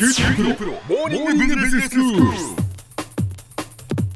九州大学モーニングビジネススクール。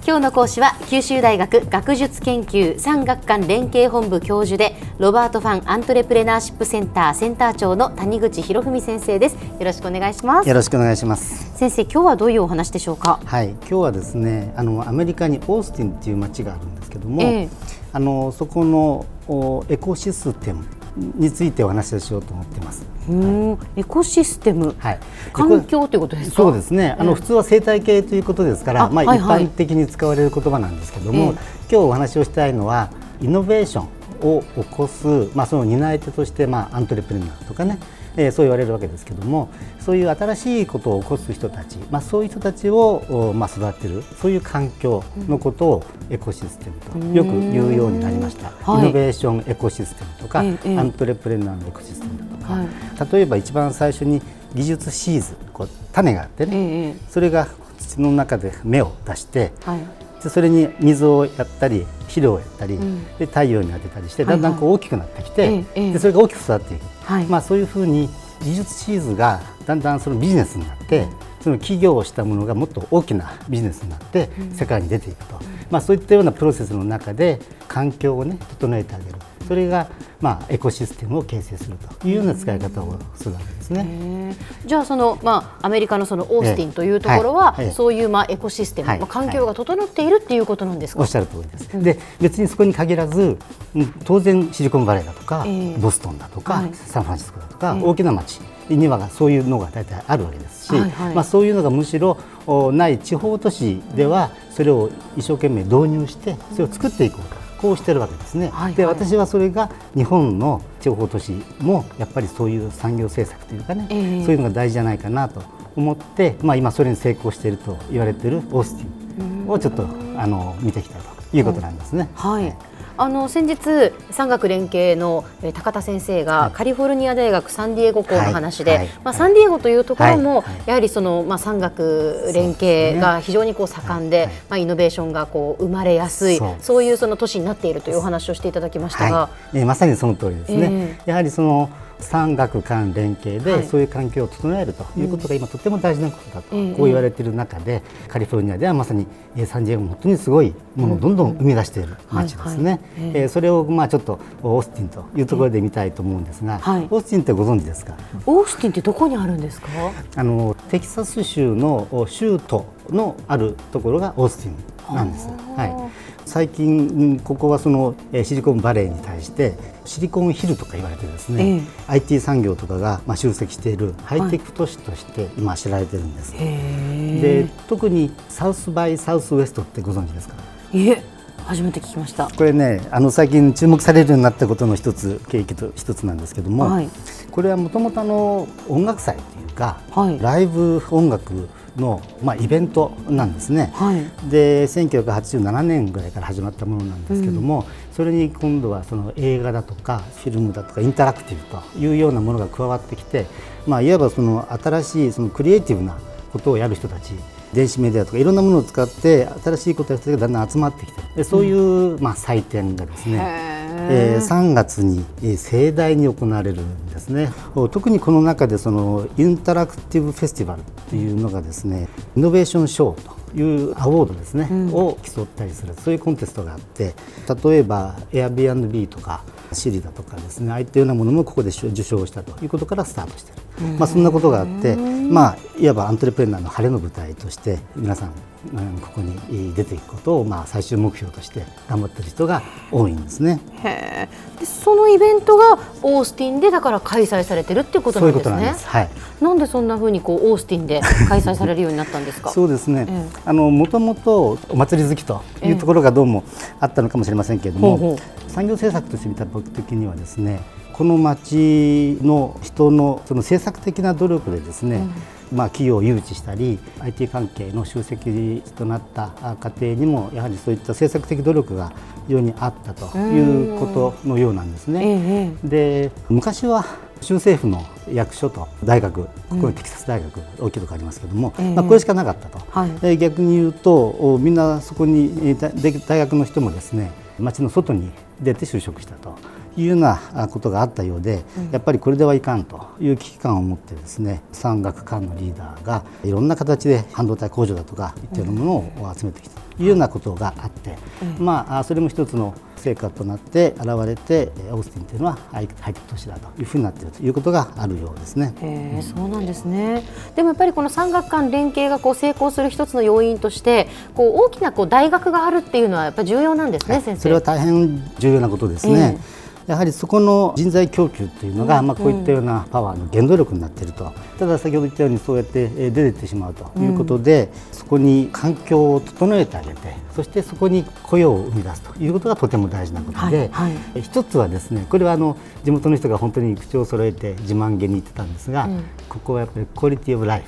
今日の講師は九州大学学術研究産学官連携本部教授でロバートファンアントレプレナーシップセンターセンター長の谷口博文先生ですよろしくお願いしますよろしくお願いします。先生今日はどういうお話でしょうか？はい、今日はですね、あのアメリカにオースティンっていう街があるんですけども、ええあのそこのおエコシステムについてお話をしようと思っています。うーんエコシステム、はい。環境ということですか？そうですね。あの、普通は生態系ということですから、まあ、あはいはい一般的に使われる言葉なんですけども、ええ今日お話をしたいのはイノベーションを起こす、まあ、その担い手として、まあ、アントレプレナーとかね、えーそう言われるわけですけどもそういう新しいことを起こす人たち、まあ、そういう人たちを、おまあ、育てるそういう環境のことをエコシステムとよく言うようになりました、はい。イノベーションエコシステムとか、えアントレプレナーのエコシステムとか、はい。例えば一番最初に技術シーズこう種があってね、ええ。それが土の中で芽を出してはいでそれに水をやったり肥料をやったり、ん。で太陽に当てたりしてはいはい。だんだんこう大きくなってきて、ええええ。でそれが大きく育っていく、はい。まあ、そういうふうに技術シーズがだんだんそのビジネスになってその企業をしたものがもっと大きなビジネスになって世界に出ていくと、まあ、そういったようなプロセスの中で環境をね整えてあげるそれがまあエコシステムを形成するというような使い方をするわけですね。じゃあその、まあ、アメリカのそのオースティンというところは、ええはい。ええそういう、まあ、エコシステム、はい。まあ、環境が整っているっていうことなんですか、おっしゃる通りです。で別にそこに限らず、うん当然シリコンバレーだとか、ええ。ボストンだとか、はい。サンフランシスコだとか、ええ。大きな町にはそういうのが大体あるわけですし、はいはい。まあそういうのがむしろおない地方都市ではそれを一生懸命導入してそれを作っていこうと。こうしてるわけですね、はいはい。で私はそれが日本の地方都市もやっぱりそういう産業政策というかね、ええ。そういうのが大事じゃないかなと思って、まあ、今それに成功していると言われているオースティンをちょっとあの見てきたということなんですね。はい、あの先日産学連携のえー高田先生が、はい。カリフォルニア大学サンディエゴ校の話で、はい。はい。まあ、サンディエゴというところも、やはりその、まあ、産学連携が非常にこう盛んで、まあ、イノベーションがこう生まれやすいそういうその都市になっているというお話をしていただきましたが、はい、えーまさにその通りですね、えやはりその産学間連携で、はい。そういう環境を整えるということが今とても大事なことだと、ええこう言われている中で、カリフォルニアではまさに、えーサンディエゴも本当にすごいものをどんどん生み出している街ですね、はいはい。えそれをまあちょっとオースティンというところで見たいと思うんですが、はい。オースティンってご存知ですか？オースティンってどこにあるんですか？あのテキサス州のお州都のあるところがオースティンなんです。はい、最近うんここはそのえーシリコンバレーに対してシリコンヒルとか言われてですね、え IT 産業とかがまあ集積しているハイテク都市として今知られてるんです。で特にサウスバイサウスウエストってご存知ですか？いえ初めて聞きました。これねあの最近注目されるようになったことの一つ契機と一つなんですけども、はい。これはもともと音楽祭というか、はい。ライブ音楽の、まあ、イベントなんですね。はい。で1987年ぐらいから始まったものなんですけども、それに今度はその映画だとかフィルムだとかインタラクティブというようなものが加わってきて、まあ、いわばその新しいそのクリエイティブなことをやる人たち電子メディアとかいろんなものを使って新しいことをやる人たちがだんだん集まってきてでそういう、まあ、祭典がですね、えー3月に盛大に行われるんですね。特にこの中でそのインタラクティブフェスティバルというのがですねイノベーションショーというアワードですね、を競ったりするそういうコンテストがあって例えば Airbnb とかシリだとかですねああいったようなものもここで受賞したということからスタートしている、まあ、そんなことがあって、まあ、いわばアントレプレーナーの晴れの舞台として皆さんうんここに出ていくことをまあ最終目標として頑張っている人が多いんですね。でそのイベントがオースティンでだから開催されてるっていうことそうないんですね。うことなんです。はい。なんでそんな風にこうオースティンで開催されるようになったんですか？そうですね。えあのもともとお祭り好きというところがどうもあったのかもしれませんけれども、ほうほ産業政策として見た時にはですね、この町の人のその政策的な努力でですね、まあ企業を誘致したり IT 関係の集積となったあ家庭にもやはりそういった政策的努力が非常にあったということのようなんですね。ええ。で昔は州政府の役所と大学ここにテキサス大学、大きいところありますけども、ええ。まあ、これしかなかったと、はい。で逆に言うとおみんなそこに大学の人もですね町の外に出て就職したと。いうようなことがあったようで、うん、やっぱりこれではいかんという危機感を持ってですね産学官のリーダーがいろんな形で半導体工場だとかいったようなものを集めてきたというようなことがあって、うん、まあそれも一つの成果となって現れてオースティンというのはハイテク都市だというふうになっているということがあるようですね。へそうなんですねでもやっぱりこの産学間連携がこう成功する一つの要因としてこう大きなこう大学があるっていうのはやっぱり重要なんですね、先生。それは大変重要なことですね。えーやはりそこの人材供給というのが、まあ、こういったようなパワーの原動力になっていると、ただ先ほど言ったようにそうやって出ていってしまうということで、そこに環境を整えてあげてそしてそこに雇用を生み出すということがとても大事なことで、はいはい、一つはですねこれはあの地元の人が本当に口を揃えて自慢げに言ってたんですが、うん、ここはやっぱりクオリティオブライ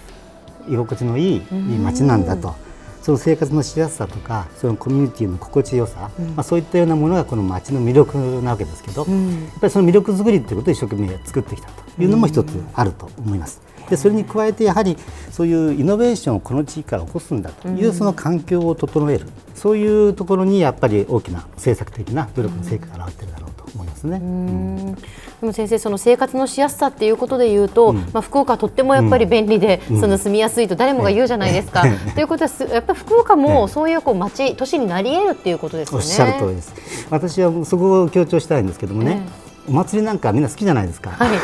フ居心地のいい街なんだと。その生活のしやすさとかそのコミュニティの心地よさ、うん、まあ、そういったようなものがこの街の魅力なわけですけど、うん、やっぱりその魅力作りということを一生懸命作ってきたというのも一つあると思います。でそれに加えてやはりそういうイノベーションをこの地域から起こすんだというその環境を整える、そういうところにやっぱり大きな政策的な努力の成果が表れているだろうと思いますね。でも先生その生活のしやすさっていうことでいうと、うん、まあ、福岡はとってもやっぱり便利で、うん、その住みやすいと誰もが言うじゃないですか。ということはやっぱり福岡もそういうこう町都市になり得るっていうことですよね。おっしゃる通りです。私はそこを強調したいんですけどもね。お祭りなんかみんな好きじゃないですか、はい、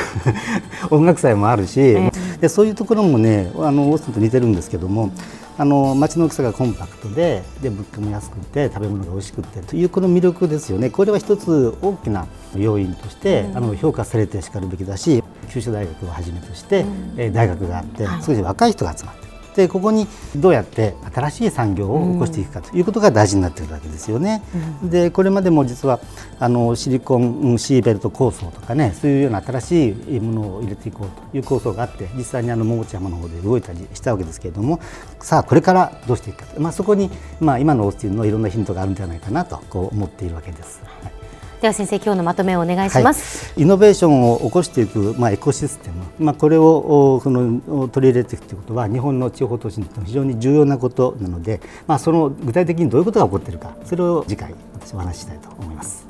音楽祭もあるし、えー、でそういうところもねあのオースティンと似てるんですけどもあの街の大きさがコンパクトでで物価も安くて食べ物が美味しくてというこの魅力ですよね。これは一つ大きな要因として、うん、あの評価されてしかるべきだし九州大学をはじめとして、うん、大学があって少し若い人が集まってでここにどうやって新しい産業を起こしていくかということが大事になっているわけですよね。うん、でこれまでも実はあのシリコンシーベルト構想とかねそういうような新しいものを入れていこうという構想があって実際にあの桃地山の方で動いたりしたわけですけれどもさあこれからどうしていくかまあ、そこに、まあ、今のオースティンのいろんなヒントがあるんじゃないかなとこう思っているわけです。はいでは先生今日のまとめをお願いします、はい、イノベーションを起こしていく、まあ、エコシステム、まあ、これをその取り入れていくということは日本の地方都市にとって非常に重要なことなので、まあ、その具体的にどういうことが起こっているかそれを次回私お話ししたいと思います。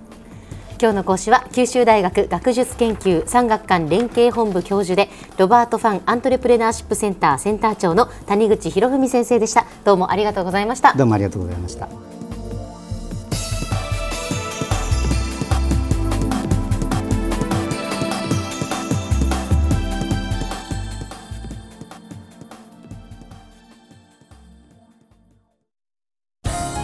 今日の講師は九州大学学術研究産学官連携本部教授でロバート・ファン・アントレプレナーシップセンターセンター長の谷口博文先生でした。どうもありがとうございました。どうもありがとうございました